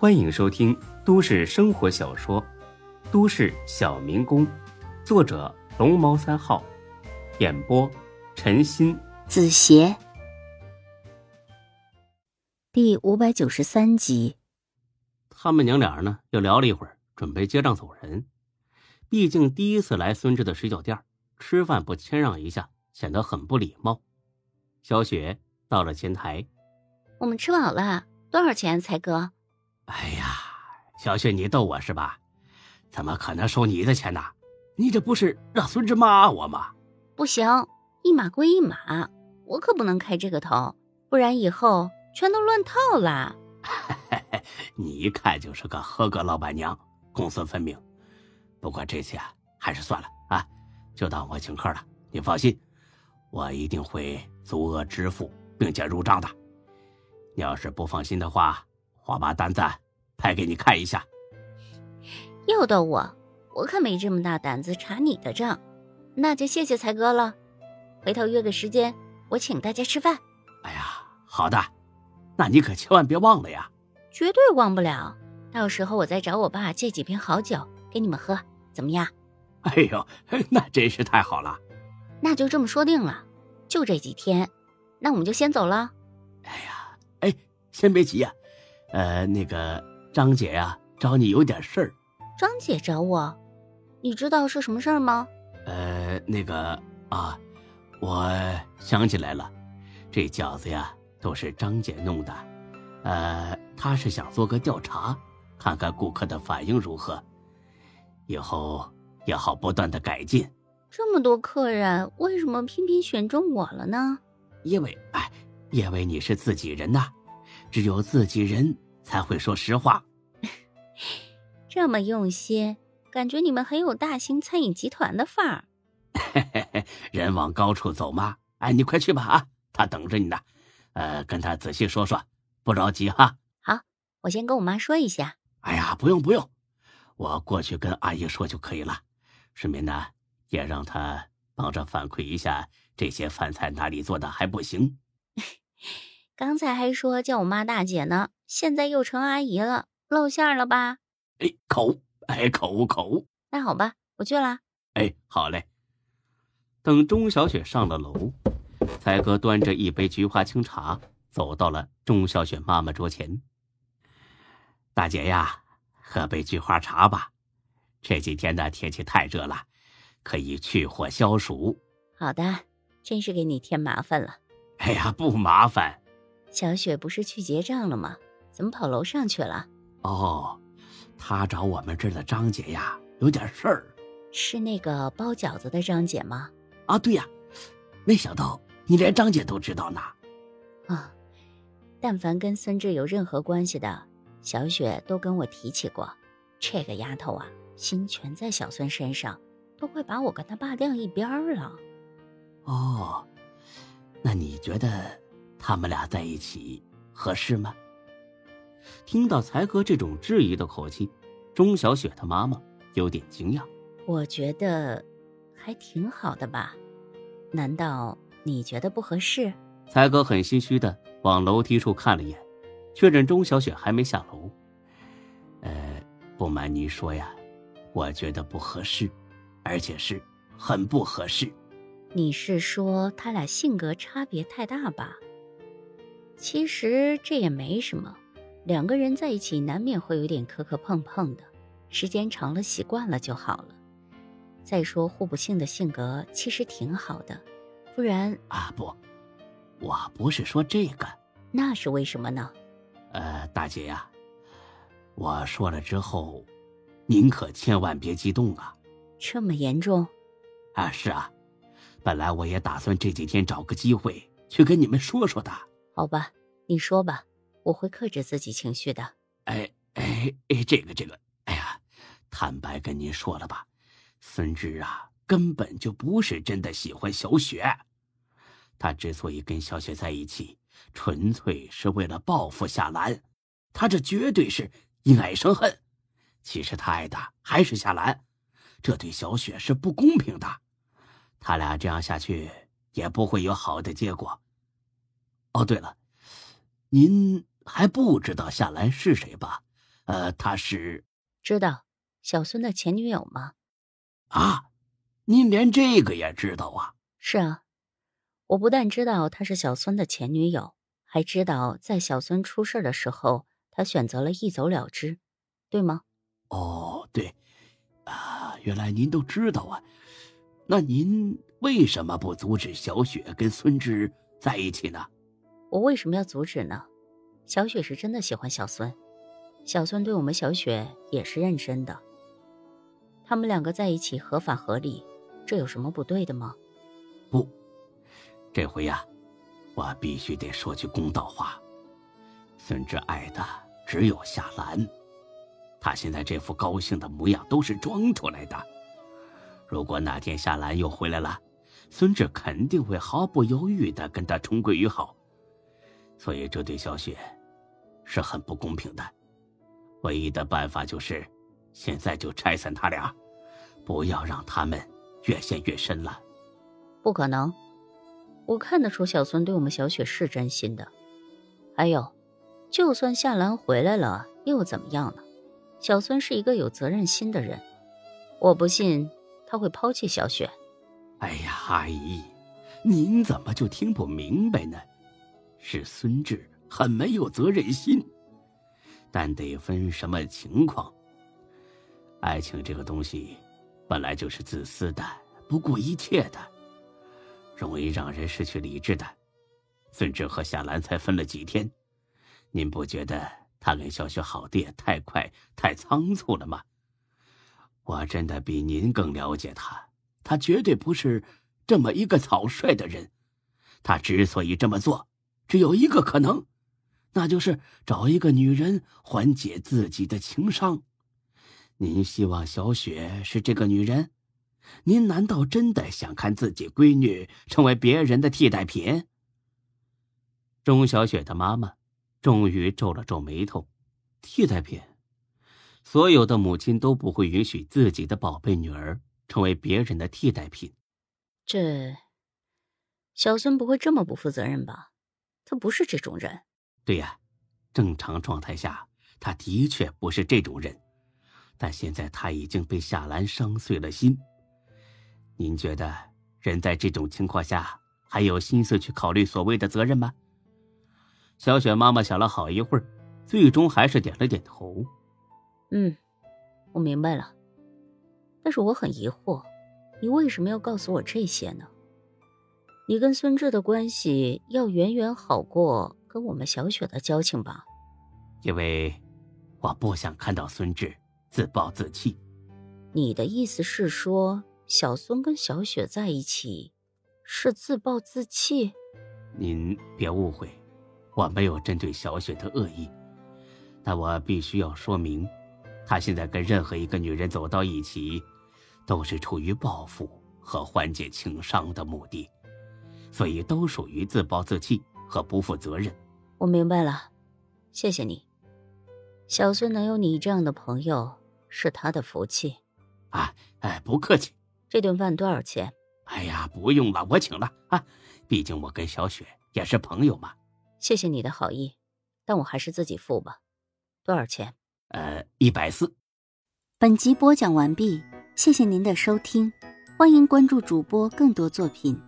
欢迎收听都市生活小说《都市小民工》，作者龙猫三号，演播陈鑫、子邪，第五百九十三集。他们娘俩呢，又聊了一会儿，准备结账走人。毕竟第一次来孙志的水饺店，吃饭不谦让一下，显得很不礼貌。小雪到了前台，我们吃饱了，多少钱，才哥？哎呀，小雪，你逗我是吧？怎么可能收你的钱呢？你这不是让孙志骂我吗？不行，一码归一码，我可不能开这个头，不然以后全都乱套了。你一看就是个合格老板娘，公私分明。不过这次啊，还是算了啊，就当我请客了。你放心，我一定会足额支付并且入账的。你要是不放心的话，我把单子拍给你看一下。又逗我，我可没这么大胆子查你的账。那就谢谢才哥了，回头约个时间，我请大家吃饭。哎呀，好的，那你可千万别忘了呀。绝对忘不了，到时候我再找我爸借几瓶好酒给你们喝，怎么样？哎呦，那真是太好了。那就这么说定了，就这几天，那我们就先走了。哎呀，哎，先别急呀。呃，那个张姐呀，找你有点事儿。张姐找我，你知道是什么事儿吗？呃，那个啊，我想起来了，这饺子呀都是张姐弄的。呃，她是想做个调查，看看顾客的反应如何，以后也好不断的改进。这么多客人，为什么偏偏选中我了呢？因为，哎，因为你是自己人呐。只有自己人才会说实话，这么用心，感觉你们很有大型餐饮集团的范儿。人往高处走嘛，哎，你快去吧啊，他等着你呢。呃，跟他仔细说说，不着急哈。好，我先跟我妈说一下。哎呀，不用不用，我过去跟阿姨说就可以了。顺便呢，也让她帮着反馈一下这些饭菜哪里做的还不行。刚才还说叫我妈大姐呢，现在又成阿姨了，露馅了吧？哎，口哎口口。那好吧，我去了。哎，好嘞。等钟小雪上了楼，才哥端着一杯菊花清茶走到了钟小雪妈妈桌前。大姐呀，喝杯菊花茶吧。这几天的天气太热了，可以去火消暑。好的，真是给你添麻烦了。哎呀，不麻烦。小雪不是去结账了吗？怎么跑楼上去了？哦，她找我们这儿的张姐呀，有点事儿。是那个包饺子的张姐吗？啊，对呀。没想到你连张姐都知道呢。啊，但凡跟孙志有任何关系的，小雪都跟我提起过。这个丫头啊，心全在小孙身上，都快把我跟他爸晾一边了。哦，那你觉得？他们俩在一起合适吗？听到才哥这种质疑的口气，钟小雪的妈妈有点惊讶。我觉得还挺好的吧？难道你觉得不合适？才哥很心虚的往楼梯处看了一眼，确认钟小雪还没下楼。呃，不瞒您说呀，我觉得不合适，而且是很不合适。你是说他俩性格差别太大吧？其实这也没什么，两个人在一起难免会有点磕磕碰碰的，时间长了习惯了就好了。再说互补性的性格其实挺好的，不然啊不，我不是说这个，那是为什么呢？呃，大姐呀，我说了之后，您可千万别激动啊。这么严重？啊是啊，本来我也打算这几天找个机会去跟你们说说的。好吧，你说吧，我会克制自己情绪的。哎哎哎，这个这个，哎呀，坦白跟您说了吧，孙志啊，根本就不是真的喜欢小雪，他之所以跟小雪在一起，纯粹是为了报复夏兰，他这绝对是因爱生恨。其实他爱的还是夏兰，这对小雪是不公平的，他俩这样下去也不会有好的结果。哦，对了，您还不知道夏兰是谁吧？呃，她是知道小孙的前女友吗？啊，您连这个也知道啊？是啊，我不但知道她是小孙的前女友，还知道在小孙出事的时候，她选择了一走了之，对吗？哦，对，啊，原来您都知道啊。那您为什么不阻止小雪跟孙志在一起呢？我为什么要阻止呢？小雪是真的喜欢小孙，小孙对我们小雪也是认真的。他们两个在一起合法合理，这有什么不对的吗？不，这回呀，我必须得说句公道话。孙志爱的只有夏兰，他现在这副高兴的模样都是装出来的。如果哪天夏兰又回来了，孙志肯定会毫不犹豫的跟她重归于好。所以这对小雪是很不公平的。唯一的办法就是，现在就拆散他俩，不要让他们越陷越深了。不可能，我看得出小孙对我们小雪是真心的。还有，就算夏兰回来了，又怎么样呢？小孙是一个有责任心的人，我不信。他会抛弃小雪？哎呀，阿姨，您怎么就听不明白呢？是孙志很没有责任心，但得分什么情况。爱情这个东西，本来就是自私的、不顾一切的，容易让人失去理智的。孙志和夏兰才分了几天，您不觉得他跟小雪好的也太快、太仓促了吗？我真的比您更了解他，他绝对不是这么一个草率的人。他之所以这么做，只有一个可能，那就是找一个女人缓解自己的情伤。您希望小雪是这个女人？您难道真的想看自己闺女成为别人的替代品？钟小雪的妈妈终于皱了皱眉头，替代品。所有的母亲都不会允许自己的宝贝女儿成为别人的替代品。这小孙不会这么不负责任吧？他不是这种人。对呀，正常状态下他的确不是这种人，但现在他已经被夏兰伤碎了心。您觉得人在这种情况下还有心思去考虑所谓的责任吗？小雪妈妈想了好一会儿，最终还是点了点头。嗯，我明白了，但是我很疑惑，你为什么要告诉我这些呢？你跟孙志的关系要远远好过跟我们小雪的交情吧？因为我不想看到孙志自暴自弃。你的意思是说，小孙跟小雪在一起是自暴自弃？您别误会，我没有针对小雪的恶意，但我必须要说明。他现在跟任何一个女人走到一起，都是出于报复和缓解情伤的目的，所以都属于自暴自弃和不负责任。我明白了，谢谢你，小孙能有你这样的朋友是他的福气。啊，哎，不客气。这顿饭多少钱？哎呀，不用了，我请了啊，毕竟我跟小雪也是朋友嘛。谢谢你的好意，但我还是自己付吧。多少钱？呃，一百四。本集播讲完毕，谢谢您的收听，欢迎关注主播更多作品。